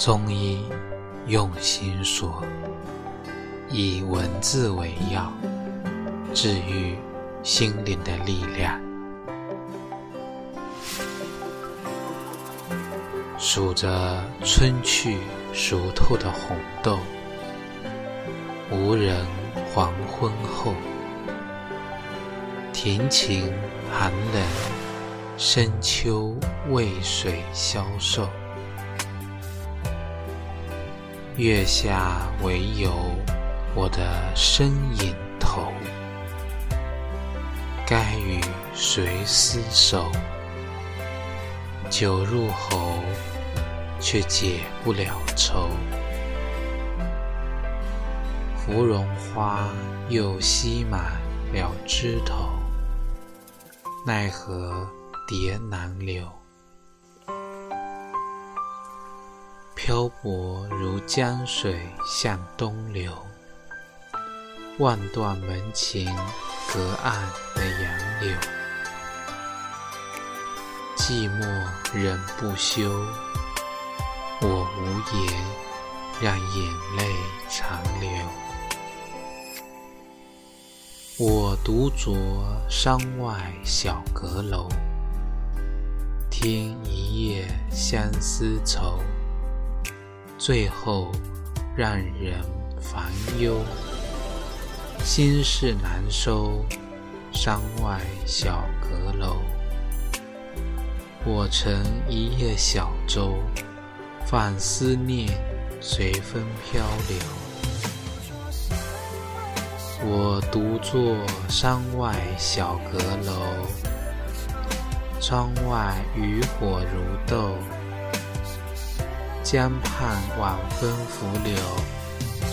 中医用心说，以文字为药，治愈心灵的力量。数着春去熟透的红豆，无人黄昏后，庭情寒冷，深秋渭水消瘦。月下唯有我的身影头，该与谁厮守？酒入喉，却解不了愁。芙蓉花又吸满了枝头，奈何蝶难留？漂泊如江水向东流，望断门前隔岸的杨柳。寂寞人不休，我无言，让眼泪长流。我独酌山外小阁楼，听一夜相思愁。最后让人烦忧，心事难收。山外小阁楼，我乘一叶小舟，放思念随风漂流。我独坐山外小阁楼，窗外渔火如豆。江畔晚风拂柳，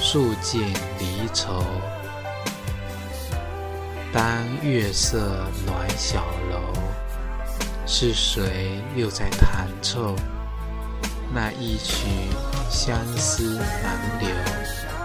诉尽离愁。当月色暖小楼，是谁又在弹奏那一曲相思难留？